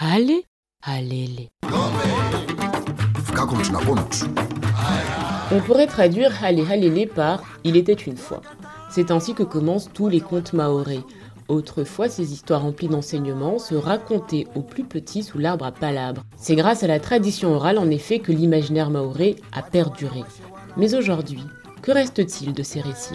Allez, les. On pourrait traduire Hale Halele par Il était une fois. C'est ainsi que commencent tous les contes maorais. Autrefois, ces histoires remplies d'enseignements se racontaient aux plus petits sous l'arbre à palabres. C'est grâce à la tradition orale en effet que l'imaginaire maoré a perduré. Mais aujourd'hui, que reste-t-il de ces récits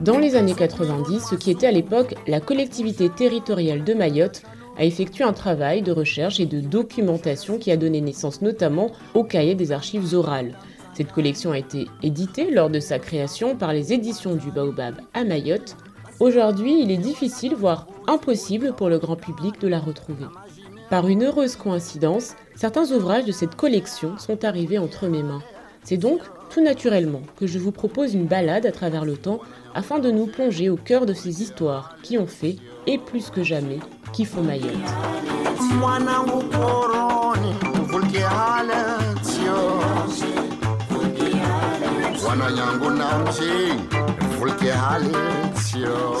Dans les années 90, ce qui était à l'époque la collectivité territoriale de Mayotte a effectué un travail de recherche et de documentation qui a donné naissance notamment au cahier des archives orales. Cette collection a été éditée lors de sa création par les éditions du Baobab à Mayotte. Aujourd'hui, il est difficile, voire impossible pour le grand public de la retrouver. Par une heureuse coïncidence, certains ouvrages de cette collection sont arrivés entre mes mains. C'est donc tout naturellement que je vous propose une balade à travers le temps afin de nous plonger au cœur de ces histoires qui ont fait, et plus que jamais, qui font Mayotte.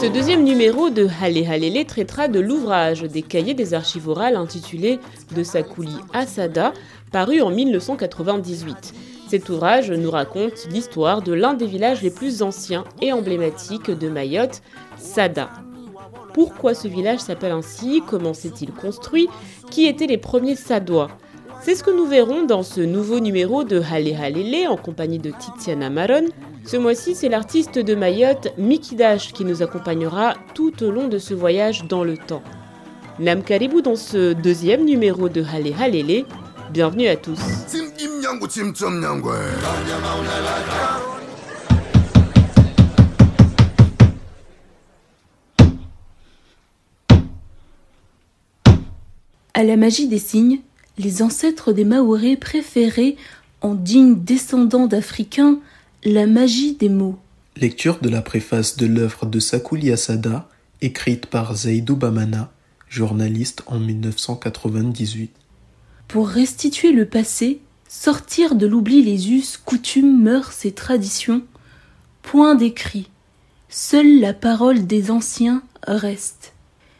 Ce deuxième numéro de Hale Halele traitera de l'ouvrage des cahiers des archives orales intitulé De Sakouli Asada, paru en 1998. Cet ouvrage nous raconte l'histoire de l'un des villages les plus anciens et emblématiques de Mayotte, Sada. Pourquoi ce village s'appelle ainsi? Comment s'est-il construit? Qui étaient les premiers Sadois? C'est ce que nous verrons dans ce nouveau numéro de Hale Halele en compagnie de Tiziana Maron. Ce mois-ci, c'est l'artiste de Mayotte, Mikidash, qui nous accompagnera tout au long de ce voyage dans le temps. Nam Karibou dans ce deuxième numéro de Hale Halele. Bienvenue à tous. À la magie des signes, les ancêtres des Maoris préféraient, en dignes descendants d'Africains, la magie des mots. Lecture de la préface de l'œuvre de Sakouli Asada, écrite par Zaidou Bamana, journaliste en 1998. Pour restituer le passé, sortir de l'oubli les us, coutumes, mœurs et traditions, point d'écrit, seule la parole des anciens reste.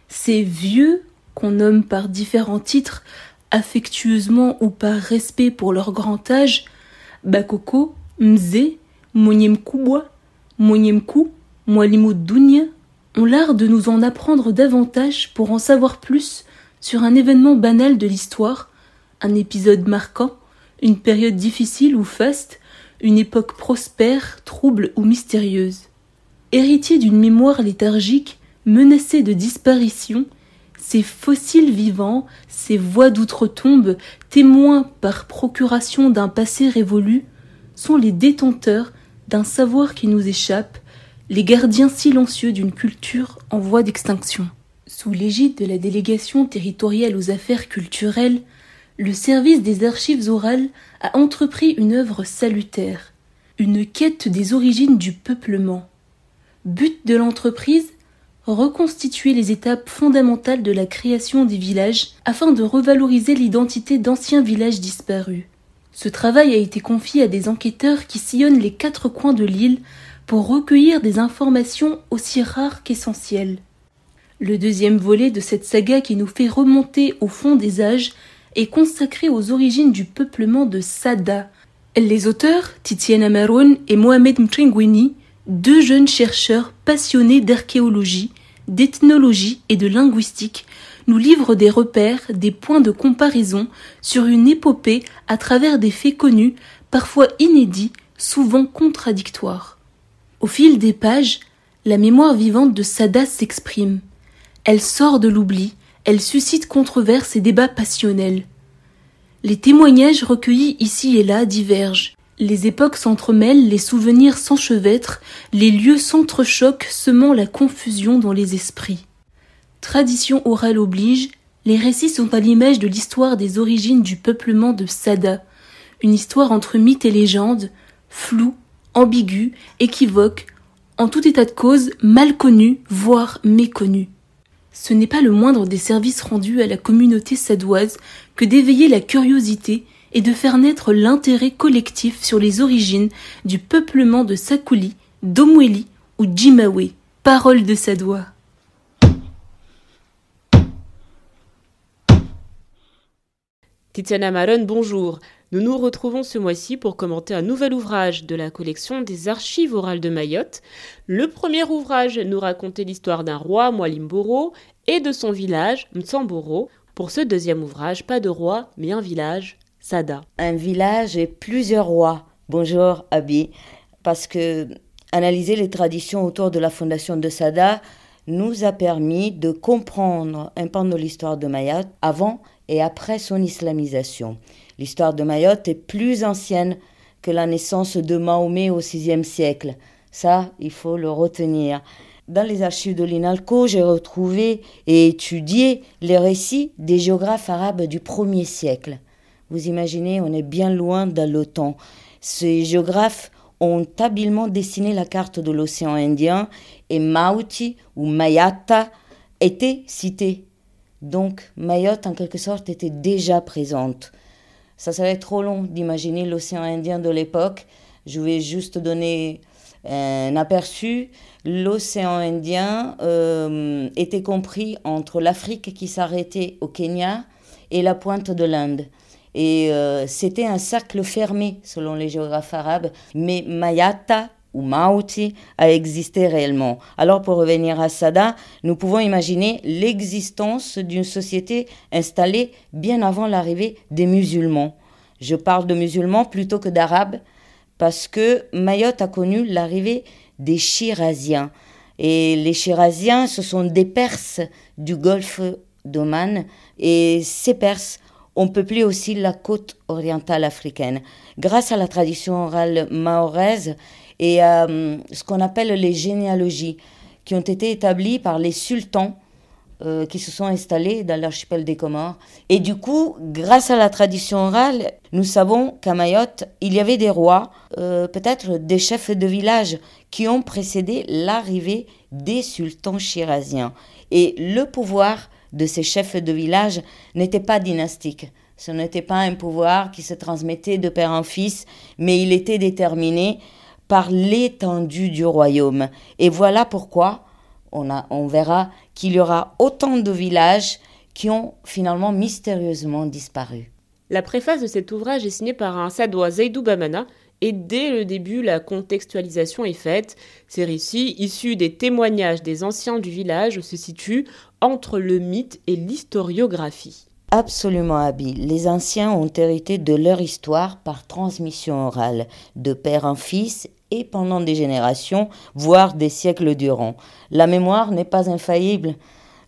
Ces vieux, qu'on nomme par différents titres, affectueusement ou par respect pour leur grand âge, Bakoko, Mze, Monyemkubwa, Monyemku, Mwalimoudunya, ont l'art de nous en apprendre davantage pour en savoir plus sur un événement banal de l'histoire, un épisode marquant, une période difficile ou faste, une époque prospère, trouble ou mystérieuse. Héritier d'une mémoire léthargique, menacée de disparition, ces fossiles vivants, ces voix d'outre-tombe, témoins par procuration d'un passé révolu, sont les détenteurs d'un savoir qui nous échappe, les gardiens silencieux d'une culture en voie d'extinction. Sous l'égide de la délégation territoriale aux affaires culturelles, le service des archives orales a entrepris une œuvre salutaire, une quête des origines du peuplement. But de l'entreprise reconstituer les étapes fondamentales de la création des villages afin de revaloriser l'identité d'anciens villages disparus. Ce travail a été confié à des enquêteurs qui sillonnent les quatre coins de l'île pour recueillir des informations aussi rares qu'essentielles. Le deuxième volet de cette saga qui nous fait remonter au fond des âges est consacré aux origines du peuplement de Sada. Les auteurs, Titiana Maroun et Mohamed Mtringwini, deux jeunes chercheurs passionnés d'archéologie, d'ethnologie et de linguistique, nous livrent des repères, des points de comparaison sur une épopée à travers des faits connus, parfois inédits, souvent contradictoires. Au fil des pages, la mémoire vivante de Sada s'exprime. Elle sort de l'oubli, elle suscite controverses et débats passionnels. Les témoignages recueillis ici et là divergent. Les époques s'entremêlent, les souvenirs s'enchevêtrent, les lieux s'entrechoquent, semant la confusion dans les esprits. Tradition orale oblige, les récits sont à l'image de l'histoire des origines du peuplement de Sada, une histoire entre mythe et légende, floue, ambiguë, équivoque, en tout état de cause mal connue, voire méconnue. Ce n'est pas le moindre des services rendus à la communauté sadoise que d'éveiller la curiosité et de faire naître l'intérêt collectif sur les origines du peuplement de Sakuli, d'Omweli ou Jimawe. Parole de Sadoua. Tiziana Maron, bonjour. Nous nous retrouvons ce mois-ci pour commenter un nouvel ouvrage de la collection des archives orales de Mayotte. Le premier ouvrage nous racontait l'histoire d'un roi, Mwalimboro, et de son village, Mtsamboro. Pour ce deuxième ouvrage, pas de roi, mais un village, Sada. Un village et plusieurs rois. Bonjour, Abi. Parce que analyser les traditions autour de la fondation de Sada nous a permis de comprendre un pan de l'histoire de Mayotte avant et après son islamisation. L'histoire de Mayotte est plus ancienne que la naissance de Mahomet au VIe siècle. Ça, il faut le retenir. Dans les archives de l'INALCO, j'ai retrouvé et étudié les récits des géographes arabes du 1er siècle. Vous imaginez, on est bien loin dans temps. Ces géographes ont habilement dessiné la carte de l'océan Indien et Mauti ou Mayata était cité donc Mayotte, en quelque sorte, était déjà présente. Ça serait trop long d'imaginer l'océan Indien de l'époque. Je vais juste donner un aperçu. L'océan Indien euh, était compris entre l'Afrique qui s'arrêtait au Kenya et la pointe de l'Inde. Et euh, c'était un cercle fermé selon les géographes arabes. Mais Mayata ou Mauti a existé réellement. Alors pour revenir à Sada, nous pouvons imaginer l'existence d'une société installée bien avant l'arrivée des musulmans. Je parle de musulmans plutôt que d'arabes parce que Mayotte a connu l'arrivée des Shiraziens. Et les Shiraziens, ce sont des Perses du golfe d'Oman. Et ces Perses ont peuplé aussi la côte orientale africaine. Grâce à la tradition orale mahoraise, et euh, ce qu'on appelle les généalogies, qui ont été établies par les sultans euh, qui se sont installés dans l'archipel des Comores. Et du coup, grâce à la tradition orale, nous savons qu'à Mayotte, il y avait des rois, euh, peut-être des chefs de village, qui ont précédé l'arrivée des sultans chiraziens. Et le pouvoir de ces chefs de village n'était pas dynastique. Ce n'était pas un pouvoir qui se transmettait de père en fils, mais il était déterminé par l'étendue du royaume. Et voilà pourquoi on, verra qu'il y aura autant de villages qui ont finalement mystérieusement disparu. La préface de cet ouvrage est signée par un Sadois Zaidou Bamana et dès le début, la contextualisation est faite. Ces récits, issus des témoignages des anciens du village, se situent entre le mythe et l'historiographie. Absolument habile. Les anciens ont hérité de leur histoire par transmission orale, de père en fils et pendant des générations, voire des siècles durant. La mémoire n'est pas infaillible,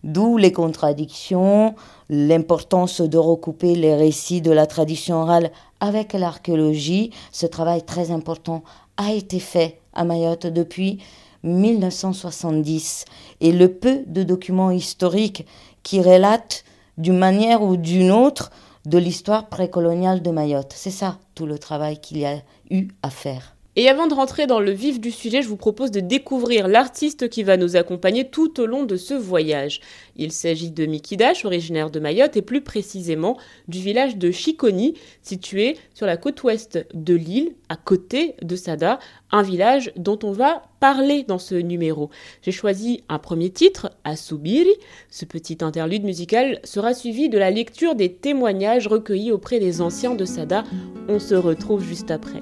d'où les contradictions, l'importance de recouper les récits de la tradition orale avec l'archéologie. Ce travail très important a été fait à Mayotte depuis 1970 et le peu de documents historiques qui relatent d'une manière ou d'une autre de l'histoire précoloniale de Mayotte. C'est ça tout le travail qu'il y a eu à faire. Et avant de rentrer dans le vif du sujet, je vous propose de découvrir l'artiste qui va nous accompagner tout au long de ce voyage. Il s'agit de Mikidash, originaire de Mayotte et plus précisément du village de Chiconi, situé sur la côte ouest de l'île, à côté de Sada, un village dont on va parler dans ce numéro. J'ai choisi un premier titre, Asubiri. Ce petit interlude musical sera suivi de la lecture des témoignages recueillis auprès des anciens de Sada. On se retrouve juste après.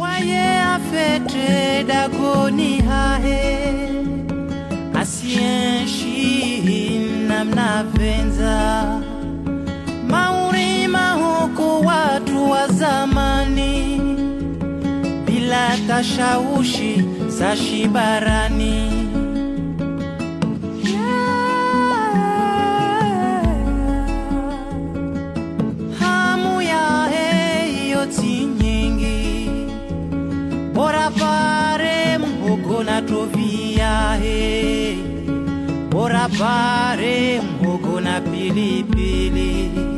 Waye afete dagoni hahe. Asienshi namnavenza maurima huko watu wa zamani. Bila tashaushi za shibarani tovia he bora pare mhogo na pilipili. asubiri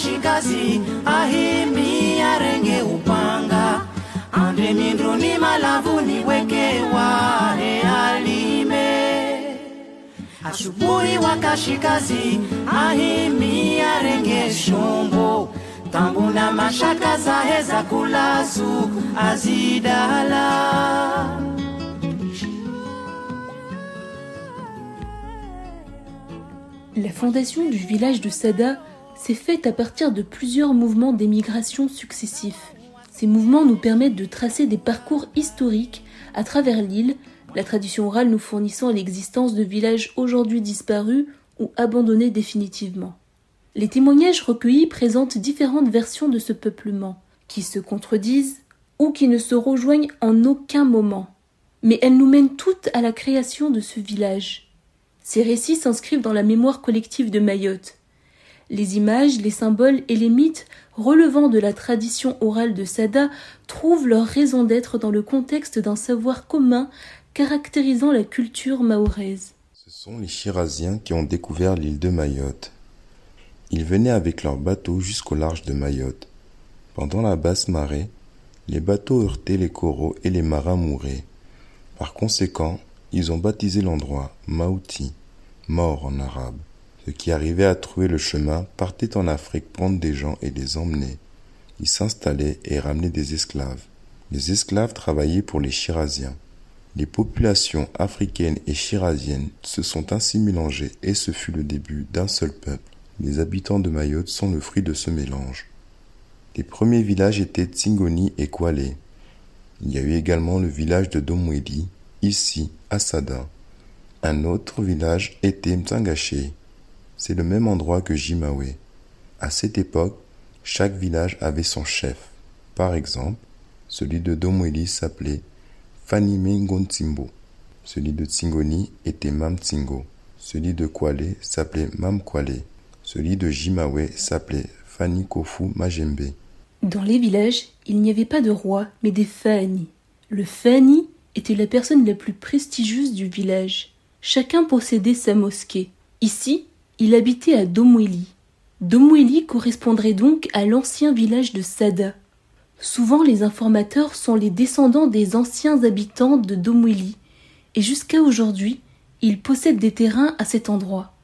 ashikazi ahimbi arenge upanga. Ande minduni malavu niweke ware alime. Asubuhi wakashikazi ahimbi arenge shumbo tambu na mashaka zaheza kulazu azidala. La fondation du village de Sada s'est faite à partir de plusieurs mouvements d'émigration successifs. Ces mouvements nous permettent de tracer des parcours historiques à travers l'île, la tradition orale nous fournissant l'existence de villages aujourd'hui disparus ou abandonnés définitivement. Les témoignages recueillis présentent différentes versions de ce peuplement, qui se contredisent ou qui ne se rejoignent en aucun moment. Mais elles nous mènent toutes à la création de ce village. Ces récits s'inscrivent dans la mémoire collective de Mayotte. Les images, les symboles et les mythes relevant de la tradition orale de Sada trouvent leur raison d'être dans le contexte d'un savoir commun caractérisant la culture mahoraise. Ce sont les Chirasiens qui ont découvert l'île de Mayotte. Ils venaient avec leurs bateaux jusqu'au large de Mayotte. Pendant la basse marée, les bateaux heurtaient les coraux et les marins mouraient. Par conséquent, ils ont baptisé l'endroit Maouti, mort en arabe. Qui arrivaient à trouver le chemin partaient en Afrique prendre des gens et les emmener. Ils s'installaient et ramenaient des esclaves. Les esclaves travaillaient pour les Chirasiens. Les populations africaines et chirasiennes se sont ainsi mélangées et ce fut le début d'un seul peuple. Les habitants de Mayotte sont le fruit de ce mélange. Les premiers villages étaient Tsingoni et Kwale. Il y a eu également le village de Domwedi, ici, à Sada. Un autre village était Mtsangaché. C'est le même endroit que Jimawe. À cette époque, chaque village avait son chef. Par exemple, celui de Domweli s'appelait Fanime Celui de Tsingoni était Mam Tsingo. Celui de Kwale s'appelait Mam Kwale. Celui de Jimawe s'appelait Fani Kofu Majembe. Dans les villages, il n'y avait pas de roi, mais des Fani. Le Fani était la personne la plus prestigieuse du village. Chacun possédait sa mosquée. Ici, il habitait à Domweli. Domweli correspondrait donc à l'ancien village de Sada. Souvent, les informateurs sont les descendants des anciens habitants de Domweli, et jusqu'à aujourd'hui, ils possèdent des terrains à cet endroit.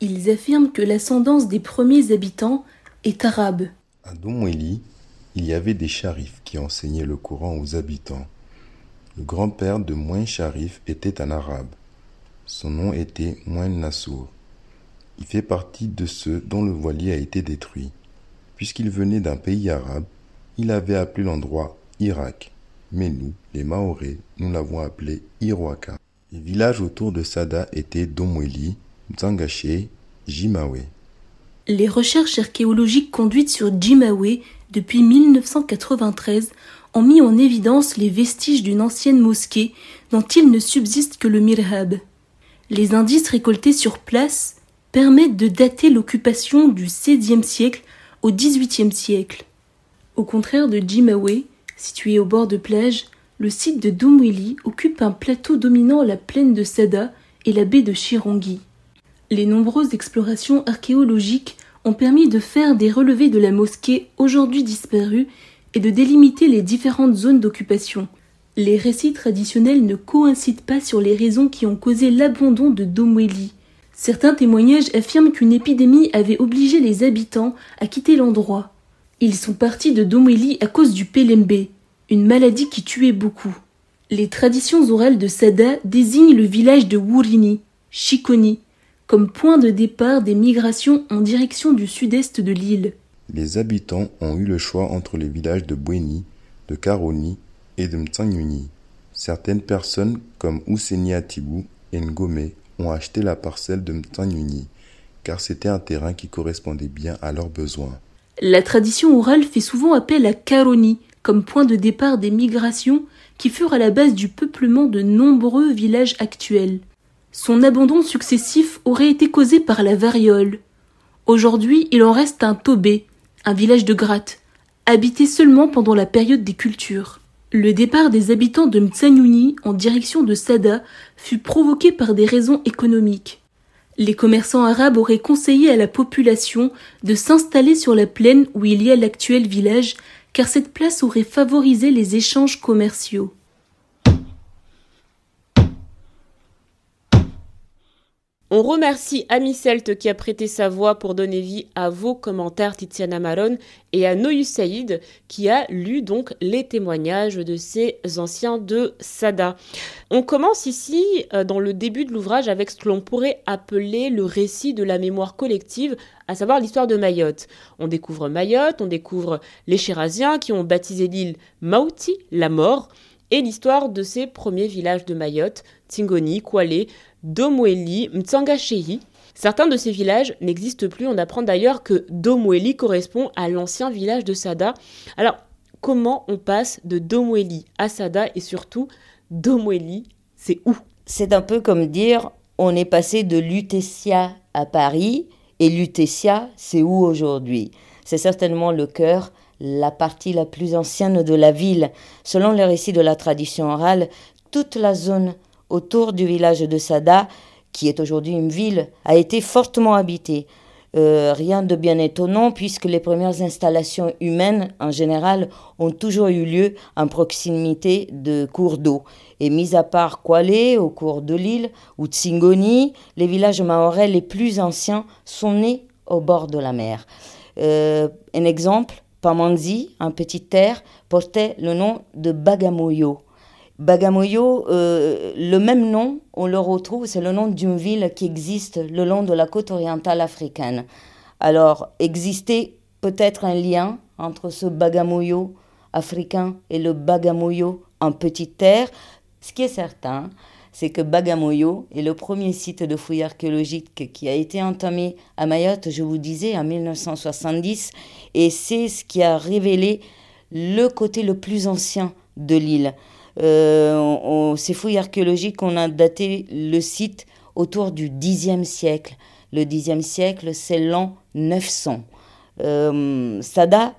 Ils affirment que l'ascendance des premiers habitants est arabe. À Domweli, il y avait des charifs qui enseignaient le Coran aux habitants. Le grand-père de Moin Sharif était un arabe. Son nom était Moin Nassour. Il fait partie de ceux dont le voilier a été détruit. Puisqu'il venait d'un pays arabe, il avait appelé l'endroit Irak. Mais nous, les Maorés, nous l'avons appelé Iroaka. Les villages autour de Sada étaient Domweli, Mzangaché, Jimawe. Les recherches archéologiques conduites sur Jimawe depuis 1993 ont mis en évidence les vestiges d'une ancienne mosquée dont il ne subsiste que le mirhab. Les indices récoltés sur place permettent de dater l'occupation du XVIe siècle au XVIIIe siècle. Au contraire de Jimawe, situé au bord de plage, le site de Dumwili occupe un plateau dominant la plaine de Sada et la baie de Chirongi. Les nombreuses explorations archéologiques ont permis de faire des relevés de la mosquée aujourd'hui disparue et de délimiter les différentes zones d'occupation. Les récits traditionnels ne coïncident pas sur les raisons qui ont causé l'abandon de Domweli. Certains témoignages affirment qu'une épidémie avait obligé les habitants à quitter l'endroit. Ils sont partis de Domweli à cause du Pelembe, une maladie qui tuait beaucoup. Les traditions orales de Sada désignent le village de Wurini, Chikoni, comme point de départ des migrations en direction du sud-est de l'île. Les habitants ont eu le choix entre les villages de Bweni, de Karoni et de Mtsanyuni. Certaines personnes, comme Ouseni Atibou et Ngome, ont acheté la parcelle de Mtsanyuni, car c'était un terrain qui correspondait bien à leurs besoins. La tradition orale fait souvent appel à Karoni comme point de départ des migrations qui furent à la base du peuplement de nombreux villages actuels. Son abandon successif aurait été causé par la variole. Aujourd'hui, il en reste un Tobé, un village de gratte, habité seulement pendant la période des cultures. Le départ des habitants de Mtsanyuni en direction de Sada fut provoqué par des raisons économiques. Les commerçants arabes auraient conseillé à la population de s'installer sur la plaine où il y a l'actuel village, car cette place aurait favorisé les échanges commerciaux. On remercie Ami Celte qui a prêté sa voix pour donner vie à vos commentaires Tiziana Maron et à Noyus Saïd qui a lu donc les témoignages de ces anciens de Sada. On commence ici euh, dans le début de l'ouvrage avec ce que l'on pourrait appeler le récit de la mémoire collective, à savoir l'histoire de Mayotte. On découvre Mayotte, on découvre les Chérasiens qui ont baptisé l'île Mauti, la mort, et l'histoire de ces premiers villages de Mayotte, Tingoni, Kwale, Domweli, Mtsangachehi. Certains de ces villages n'existent plus. On apprend d'ailleurs que Domweli correspond à l'ancien village de Sada. Alors, comment on passe de Domweli à Sada et surtout, Domweli, c'est où? C'est un peu comme dire on est passé de Lutetia à Paris et Lutetia, c'est où aujourd'hui? C'est certainement le cœur, la partie la plus ancienne de la ville. Selon les récits de la tradition orale, toute la zone autour du village de Sada, qui est aujourd'hui une ville, a été fortement habité. Euh, rien de bien étonnant puisque les premières installations humaines en général ont toujours eu lieu en proximité de cours d'eau. Et mis à part Kwale au cours de l'île ou Tsingoni, les villages maorais les plus anciens sont nés au bord de la mer. Euh, un exemple, Pamanzi, en petite terre, portait le nom de Bagamoyo. Bagamoyo, euh, le même nom, on le retrouve, c'est le nom d'une ville qui existe le long de la côte orientale africaine. Alors, existait peut-être un lien entre ce Bagamoyo africain et le Bagamoyo en petite terre. Ce qui est certain, c'est que Bagamoyo est le premier site de fouilles archéologiques qui a été entamé à Mayotte, je vous disais, en 1970, et c'est ce qui a révélé le côté le plus ancien de l'île. Euh, ces fouilles archéologiques, on a daté le site autour du Xe siècle. Le Xe siècle, c'est l'an 900. Euh, Sada,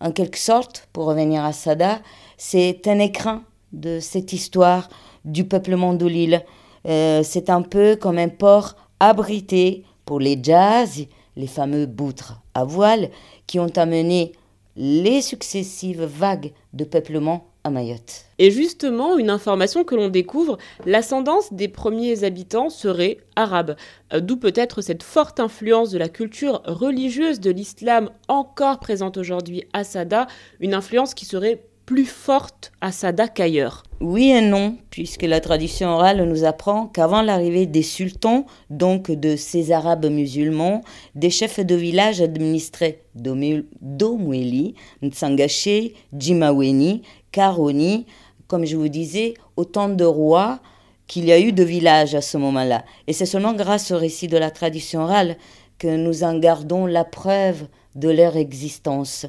en quelque sorte, pour revenir à Sada, c'est un écrin de cette histoire du peuplement de l'île. Euh, c'est un peu comme un port abrité pour les jazz, les fameux boutres à voile, qui ont amené les successives vagues de peuplement Mayotte. Et justement, une information que l'on découvre, l'ascendance des premiers habitants serait arabe, euh, d'où peut-être cette forte influence de la culture religieuse de l'islam encore présente aujourd'hui à Sada, une influence qui serait plus forte à Sada qu'ailleurs Oui et non, puisque la tradition orale nous apprend qu'avant l'arrivée des sultans, donc de ces Arabes musulmans, des chefs de village administrés d'Omweli, Nsangaché, Jimaweni, Karoni, comme je vous disais, autant de rois qu'il y a eu de villages à ce moment-là. Et c'est seulement grâce au récit de la tradition orale que nous en gardons la preuve de leur existence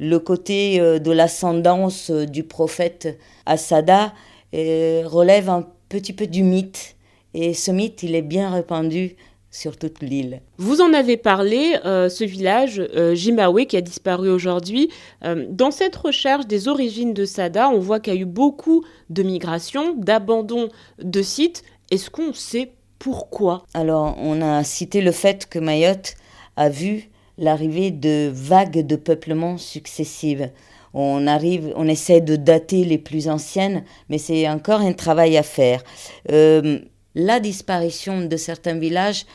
le côté euh, de l'ascendance euh, du prophète Asada euh, relève un petit peu du mythe. Et ce mythe, il est bien répandu sur toute l'île. Vous en avez parlé, ce village Jimawe qui a disparu aujourd'hui. dans cette recherche des origines de Sada, on voit qu'il y a eu beaucoup de migrations, d'abandon de sites. Est-ce qu'on sait pourquoi? Alors, on a cité le fait que Mayotte a vu l'arrivée de vagues de peuplement successives. On arrive, on essaie de dater les plus anciennes, mais c'est encore un travail à faire. Euh, la disparition de certains villages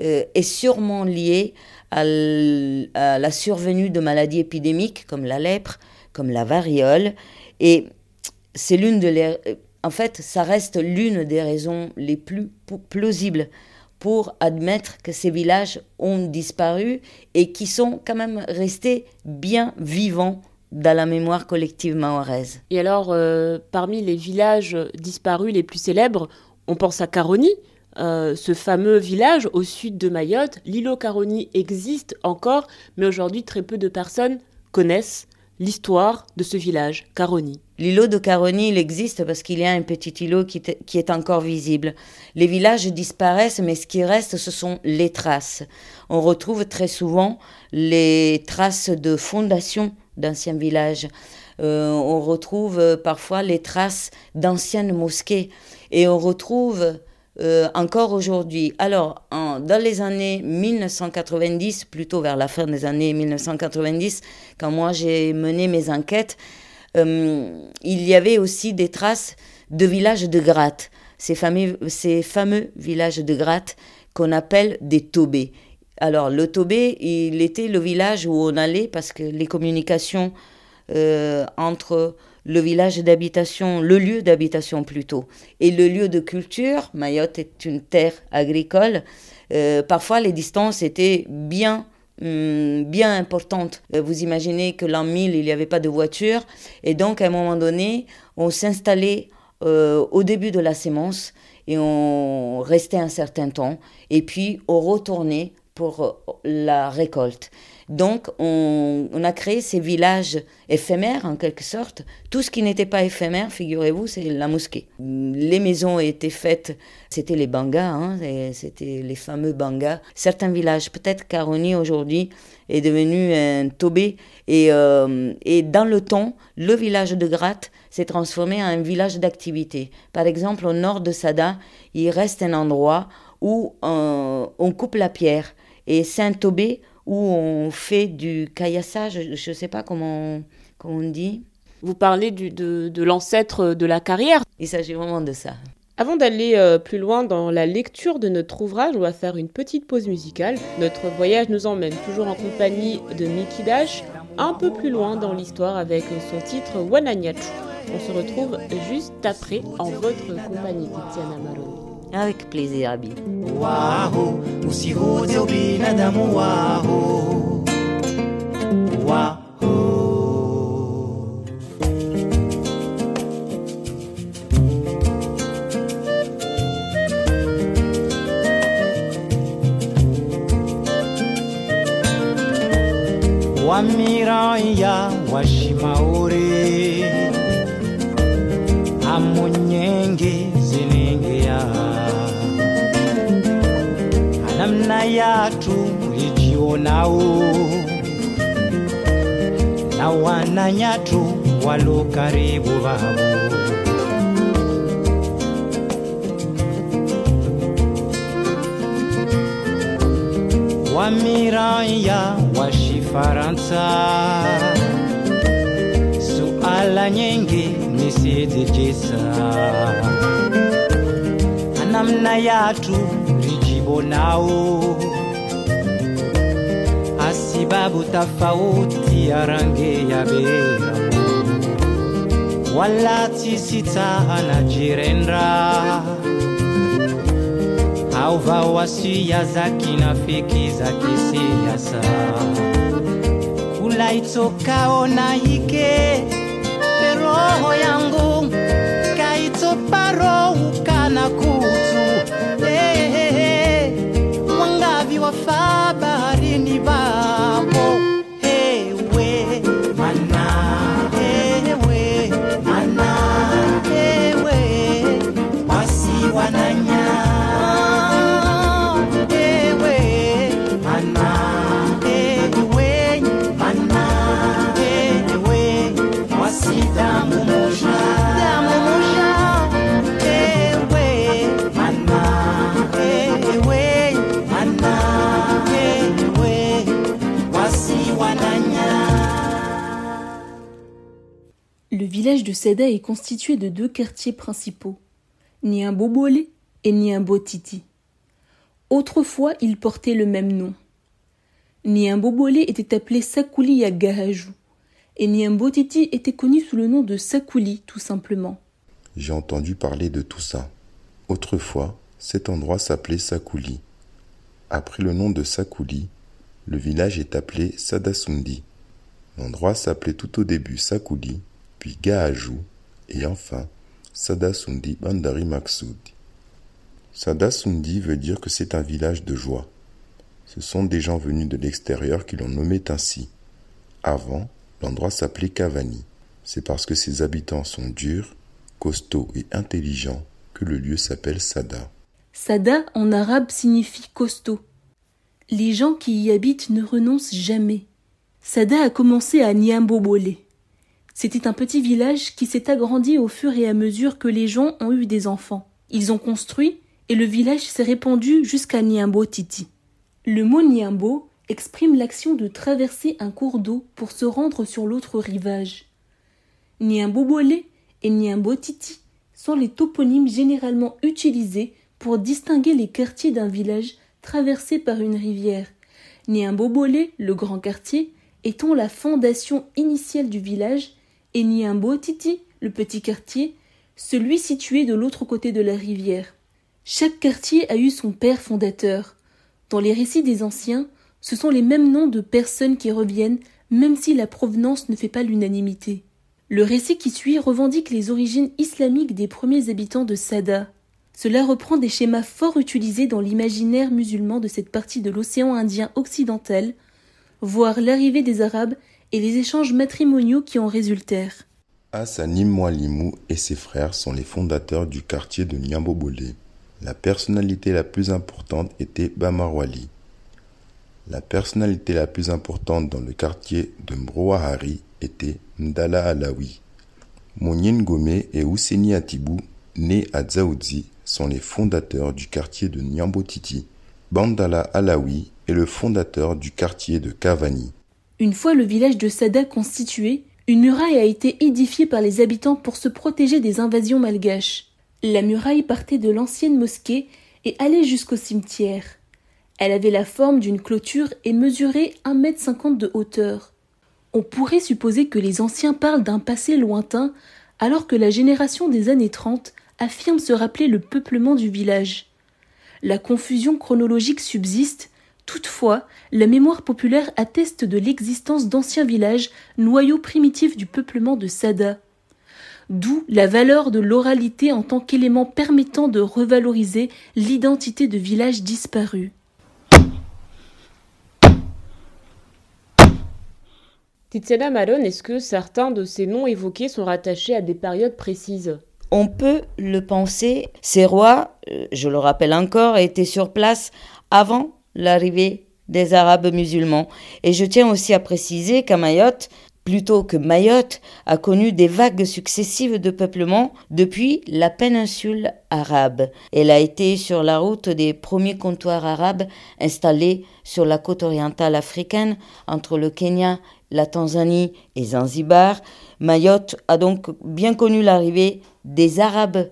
euh, est sûrement liée à, la survenue de maladies épidémiques comme la lèpre, comme la variole, et c'est l'une de les, en fait, ça reste l'une des raisons les plus plausibles pour admettre que ces villages ont disparu et qui sont quand même restés bien vivants dans la mémoire collective mahoraise. Et alors, euh, parmi les villages disparus les plus célèbres, on pense à Caroni, euh, ce fameux village au sud de Mayotte. L'îlot Caroni existe encore, mais aujourd'hui très peu de personnes connaissent l'histoire de ce village, Caroni. L'îlot de Caroni, il existe parce qu'il y a un petit îlot qui, qui, est encore visible. Les villages disparaissent, mais ce qui reste, ce sont les traces. On retrouve très souvent les traces de fondation d'anciens villages. Euh, on retrouve euh, parfois les traces d'anciennes mosquées. Et on retrouve euh, encore aujourd'hui. Alors, dans les années 1990, plutôt vers la fin des années 1990, quand moi j'ai mené mes enquêtes, euh, il y avait aussi des traces de villages de gratte. Ces fameux, villages de gratte qu'on appelle des tobés. Alors le Tobé, il était le village où on allait parce que les communications euh, entre le village d'habitation, le lieu d'habitation plutôt, et le lieu de culture, Mayotte est une terre agricole, euh, parfois les distances étaient bien hum, bien importantes. Euh, vous imaginez que l'an 1000, il n'y avait pas de voiture, et donc à un moment donné, on s'installait au début de la sémence et on restait un certain temps, et puis on retournait pour euh, la récolte. Donc, on, a créé ces villages éphémères, en quelque sorte. Tout ce qui n'était pas éphémère, figurez-vous, c'est la mosquée. Les maisons étaient faites, c'était les bangas, hein, c'était les fameux bangas. Certains villages, peut-être Karoni aujourd'hui est devenu un tobé. Et, euh, et dans le temps, le village de Gratte s'est transformé en un village d'activité. Par exemple, au nord de Sada, il reste un endroit où euh, on coupe la pierre et Saint-Aubé où on fait du caillassage, je ne sais pas comment, on dit. Vous parlez du, de, l'ancêtre de la carrière. Il s'agit vraiment de ça. Avant d'aller euh, plus loin dans la lecture de notre ouvrage, on va faire une petite pause musicale. Notre voyage nous emmène toujours en compagnie de Miki Dash, un peu plus loin dans l'histoire avec son titre Wananyachu. On se retrouve juste après en votre compagnie, Tiziana Maroni. Avec plaisir, Abi. Waho, usihoze ubinadamu waho. Waho. Wamiraya namna yatu mlijionao na wananyatu walo karibu vavo wamiraya washifaransa suala nyingi nisijejesa namna yatu nao. Asibabu tofauti ya rangi ya bera, wala tisita anajirenda. Auva wasia za kinafiki za kisiasa kula na ike peroho yangu. Kaitoparo ukana village de Seda est constitué de deux quartiers principaux, Niambobole et Niambotiti. Autrefois, ils portaient le même nom. Niambobole était appelé Sakuli Yagahaju et Niambotiti était connu sous le nom de Sakuli tout simplement. J'ai entendu parler de tout ça. Autrefois, cet endroit s'appelait Sakuli. Après le nom de Sakuli, le village est appelé Sadasundi. L'endroit s'appelait tout au début Sakuli puis Gaaju, et enfin Sadasundi Bandari Maksud. Sadasundi veut dire que c'est un village de joie. Ce sont des gens venus de l'extérieur qui l'ont nommé ainsi. Avant, l'endroit s'appelait Kavani. C'est parce que ses habitants sont durs, costauds et intelligents que le lieu s'appelle Sada. Sada en arabe signifie costaud. Les gens qui y habitent ne renoncent jamais. Sada a commencé à Niambobole. C'était un petit village qui s'est agrandi au fur et à mesure que les gens ont eu des enfants. Ils ont construit et le village s'est répandu jusqu'à Niambo Titi. Le mot Niambo exprime l'action de traverser un cours d'eau pour se rendre sur l'autre rivage. Niambo Bolé et Niambo Titi sont les toponymes généralement utilisés pour distinguer les quartiers d'un village traversée par une rivière. Niambobolé, le grand quartier, étant la fondation initiale du village, et Niambotiti, le petit quartier, celui situé de l'autre côté de la rivière. Chaque quartier a eu son père fondateur. Dans les récits des anciens, ce sont les mêmes noms de personnes qui reviennent, même si la provenance ne fait pas l'unanimité. Le récit qui suit revendique les origines islamiques des premiers habitants de Sada. Cela reprend des schémas fort utilisés dans l'imaginaire musulman de cette partie de l'océan Indien occidental, voire l'arrivée des Arabes et les échanges matrimoniaux qui en résultèrent. Hassanim Moualimou et ses frères sont les fondateurs du quartier de Niambobolé. La personnalité la plus importante était Bamarwali. La personnalité la plus importante dans le quartier de Mbrouahari était Mdala Alawi. Mounien Gomé et Ouseni Atibou, nés à Dzaoudzi, sont les fondateurs du quartier de Nyambotiti. Bandala Alawi est le fondateur du quartier de Kavani. Une fois le village de Sada constitué, une muraille a été édifiée par les habitants pour se protéger des invasions malgaches. La muraille partait de l'ancienne mosquée et allait jusqu'au cimetière. Elle avait la forme d'une clôture et mesurait un mètre cinquante de hauteur. On pourrait supposer que les anciens parlent d'un passé lointain, alors que la génération des années trente affirme se rappeler le peuplement du village. La confusion chronologique subsiste, toutefois, la mémoire populaire atteste de l'existence d'anciens villages, noyaux primitifs du peuplement de Sada. D'où la valeur de l'oralité en tant qu'élément permettant de revaloriser l'identité de villages disparus. Tiziana Malone, est-ce que certains de ces noms évoqués sont rattachés à des périodes précises? On peut le penser. Ces rois, euh, je le rappelle encore, étaient sur place avant l'arrivée des Arabes musulmans. Et je tiens aussi à préciser qu'à Mayotte, plutôt que Mayotte a connu des vagues successives de peuplement depuis la péninsule arabe. Elle a été sur la route des premiers comptoirs arabes installés sur la côte orientale africaine entre le Kenya, la Tanzanie et Zanzibar. Mayotte a donc bien connu l'arrivée des Arabes,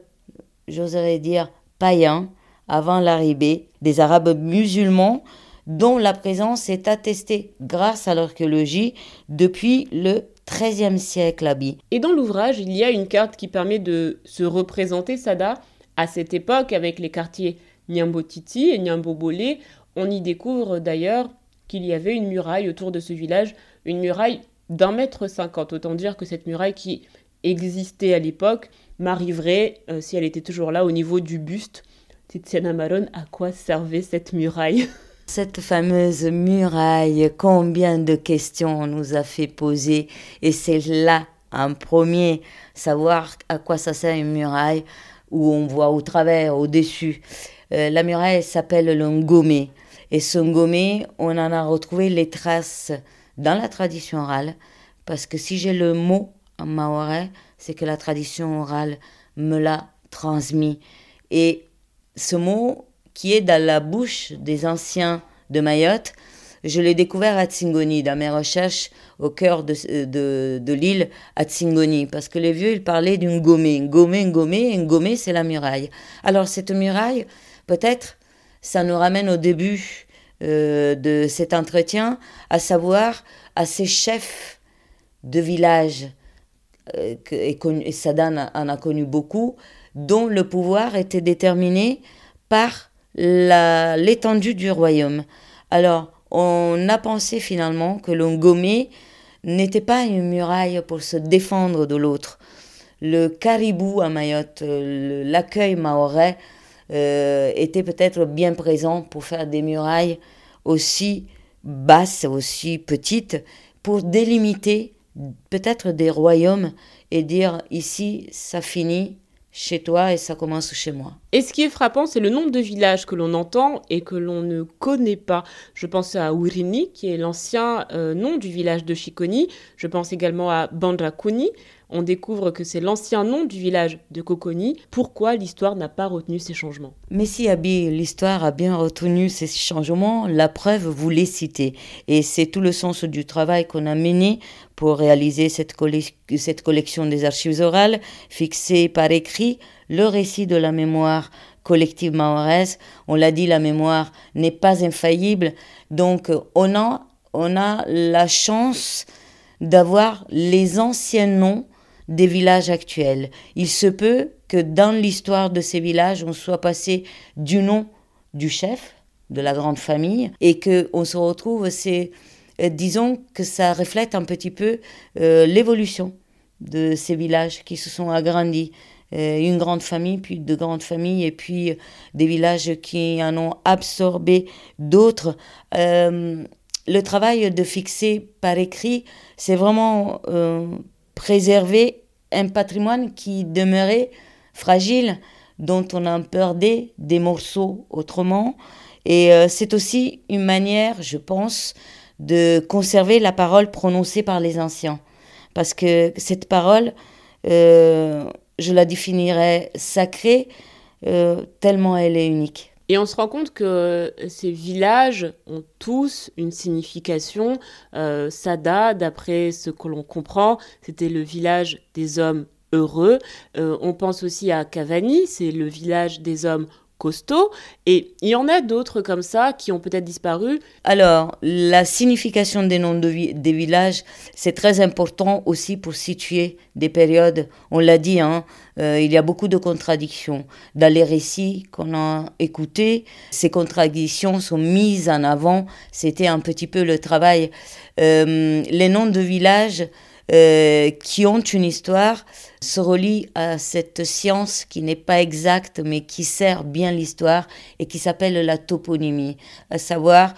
j'oserais dire païens, avant l'arrivée des Arabes musulmans dont la présence est attestée grâce à l'archéologie depuis le XIIIe siècle à Et dans l'ouvrage, il y a une carte qui permet de se représenter Sada à cette époque avec les quartiers Nyambotiti et Nyambobole. On y découvre d'ailleurs qu'il y avait une muraille autour de ce village, une muraille d'un mètre cinquante. Autant dire que cette muraille qui existait à l'époque m'arriverait, euh, si elle était toujours là, au niveau du buste. Tiziana Maron, à quoi servait cette muraille? Cette fameuse muraille, combien de questions on nous a fait poser et c'est là, en premier, savoir à quoi ça sert une muraille où on voit au travers, au-dessus. Euh, la muraille s'appelle le ngomé. Et ce ngomé, on en a retrouvé les traces dans la tradition orale, parce que si j'ai le mot en maorais, c'est que la tradition orale me l'a transmis. Et ce mot, qui est dans la bouche des anciens de Mayotte. Je l'ai découvert à Tsingoni, dans mes recherches au cœur de, de l'île à Tsingoni, parce que les vieux, ils parlaient d'une gomé. Gomé, gomé, une gomé, c'est la muraille. Alors cette muraille, peut-être, ça nous ramène au début euh, de cet entretien, à savoir à ces chefs de village, euh, et, et Sadan en a connu beaucoup, dont le pouvoir était déterminé par l'étendue du royaume. Alors, on a pensé finalement que l'Ongomé n'était pas une muraille pour se défendre de l'autre. Le caribou à Mayotte, l'accueil maorais, euh, était peut-être bien présent pour faire des murailles aussi basses, aussi petites, pour délimiter peut-être des royaumes et dire ici ça finit, chez toi et ça commence chez moi. Et ce qui est frappant, c'est le nombre de villages que l'on entend et que l'on ne connaît pas. Je pense à Wirini, qui est l'ancien euh, nom du village de Chikoni. Je pense également à Bandrakuni. On découvre que c'est l'ancien nom du village de Kokoni. Pourquoi l'histoire n'a pas retenu ces changements? Mais si Abi, l'histoire a bien retenu ces changements, la preuve vous les citez. Et c'est tout le sens du travail qu'on a mené pour réaliser cette, collection des archives orales, fixée par écrit le récit de la mémoire collective mahoraise. On l'a dit, la mémoire n'est pas infaillible. Donc, on a la chance d'avoir les anciens noms des villages actuels. Il se peut que dans l'histoire de ces villages, on soit passé du nom du chef, de la grande famille, et que on se retrouve, c'est, euh, disons que ça reflète un petit peu euh, l'évolution de ces villages qui se sont agrandis. Euh, une grande famille, puis de grandes familles, et puis des villages qui en ont absorbé d'autres. le travail de fixer par écrit, c'est vraiment préserver un patrimoine qui demeurait fragile, dont on a perdu des morceaux autrement. Et euh, c'est aussi une manière, je pense, de conserver la parole prononcée par les anciens. Parce que cette parole, euh, je la définirais sacrée, euh, tellement elle est unique. Et on se rend compte que ces villages ont tous une signification. Sada, d'après ce que l'on comprend, c'était le village des hommes heureux. on pense aussi à Cavani, c'est le village des hommes costaud. Et il y en a d'autres comme ça qui ont peut-être disparu. Alors, la signification des noms des villages, c'est très important aussi pour situer des périodes. On l'a dit, hein, euh, il y a beaucoup de contradictions. Dans les récits qu'on a écoutés, ces contradictions sont mises en avant. C'était un petit peu le travail. Euh, les noms de villages euh, qui ont une histoire se relient à cette science qui n'est pas exacte mais qui sert bien l'histoire et qui s'appelle la toponymie, à savoir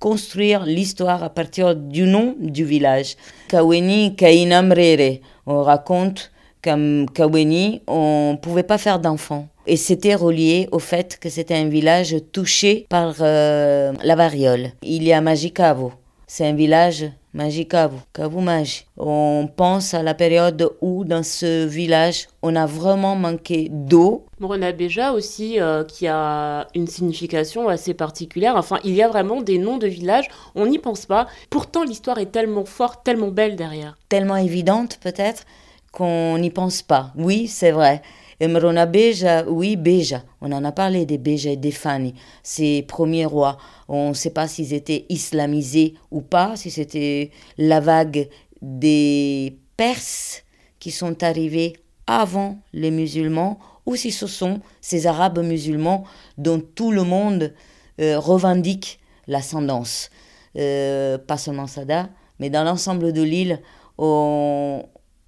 construire l'histoire à partir du nom du village. Kaweni Kainamrere, on raconte qu'à Kaweni, on ne pouvait pas faire d'enfants. Et c'était relié au fait que c'était un village touché par euh, la variole. Il y a Magicavo, c'est un village Magikavu, Kavumaj. On pense à la période où dans ce village, on a vraiment manqué d'eau. Morona Beja aussi, euh, qui a une signification assez particulière. Enfin, il y a vraiment des noms de villages, on n'y pense pas. Pourtant, l'histoire est tellement forte, tellement belle derrière. Tellement évidente peut-être qu'on n'y pense pas. Oui, c'est vrai. Emrona Beja, oui, Beja. On en a parlé des Beja et des Fani, ces premiers rois. On ne sait pas s'ils étaient islamisés ou pas, si c'était la vague des Perses qui sont arrivés avant les musulmans, ou si ce sont ces Arabes musulmans dont tout le monde euh, revendique l'ascendance. Euh, pas seulement Sada, mais dans l'ensemble de l'île, on,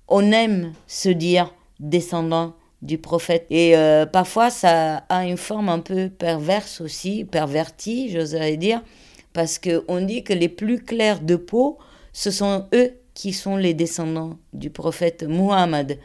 on aime se dire descendant du prophète. Et euh, parfois, ça a une forme un peu perverse aussi, pervertie, j'oserais dire, parce qu'on dit que les plus clairs de peau, ce sont eux qui sont les descendants du prophète Muhammad,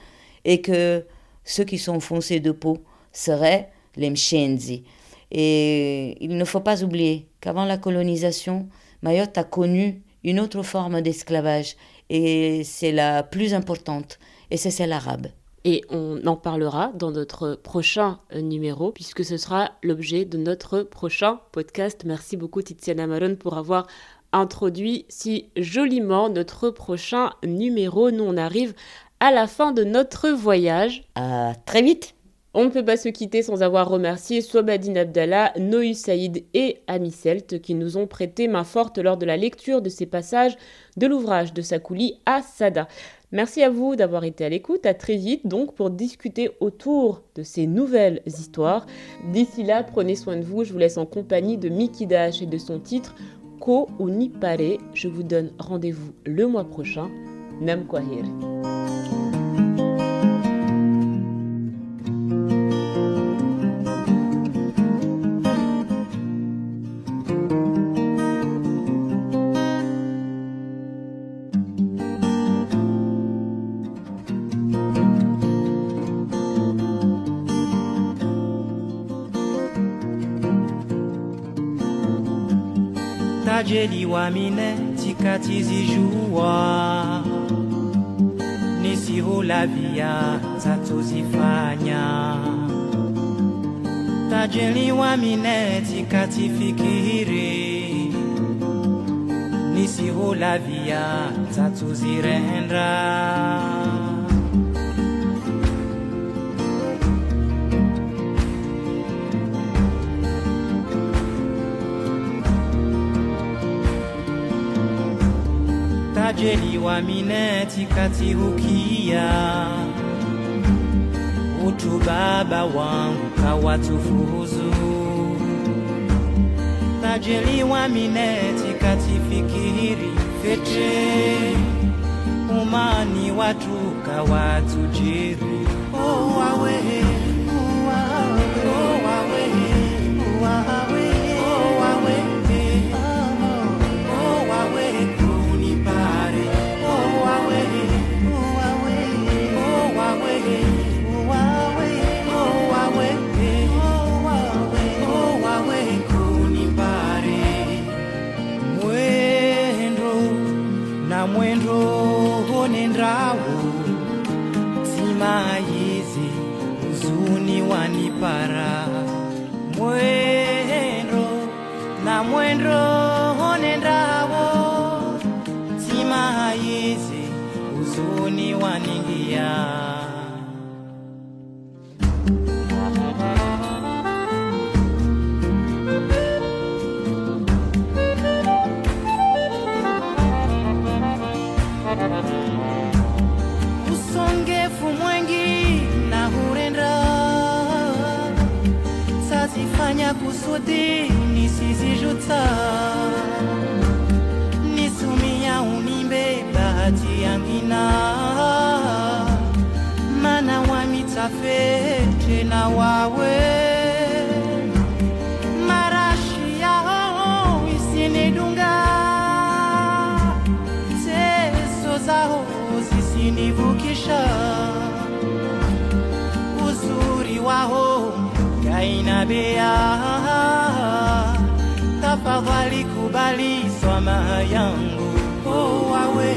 et que ceux qui sont foncés de peau seraient les Mshenzi. Et il ne faut pas oublier qu'avant la colonisation, Mayotte a connu une autre forme d'esclavage, et c'est la plus importante, et c'est celle arabe. Et on en parlera dans notre prochain euh, numéro, puisque ce sera l'objet de notre prochain podcast. Merci beaucoup Tiziana Maron pour avoir introduit si joliment notre prochain numéro. Nous, on arrive à la fin de notre voyage. À très vite on ne peut pas se quitter sans avoir remercié Swabadine Abdallah, Noï Saïd et Ami Celt qui nous ont prêté main forte lors de la lecture de ces passages de l'ouvrage de Sakouli à Sada. Merci à vous d'avoir été à l'écoute. À très vite donc pour discuter autour de ces nouvelles histoires. D'ici là, prenez soin de vous. Je vous laisse en compagnie de Miki Dash et de son titre Ko ou Nipare. Je vous donne rendez-vous le mois prochain. Nam mjeli wa mine tikati zijuwa nisihula via zatuzifanya tajeli wa mine tikati fikiri. Nisihula via zatozirenda wa mineti kati hukia utu baba wangu kawatufuzu. Najeliwa mineti kati fikiri fete. Umani watu kawatujiri oh, wawe, mana tena na wawe. Marashi yao isinidunga. Teso zao zisinivukisha. Uzuri wao yainabea. Tafadhali kubali swama yangu. Oh, wawe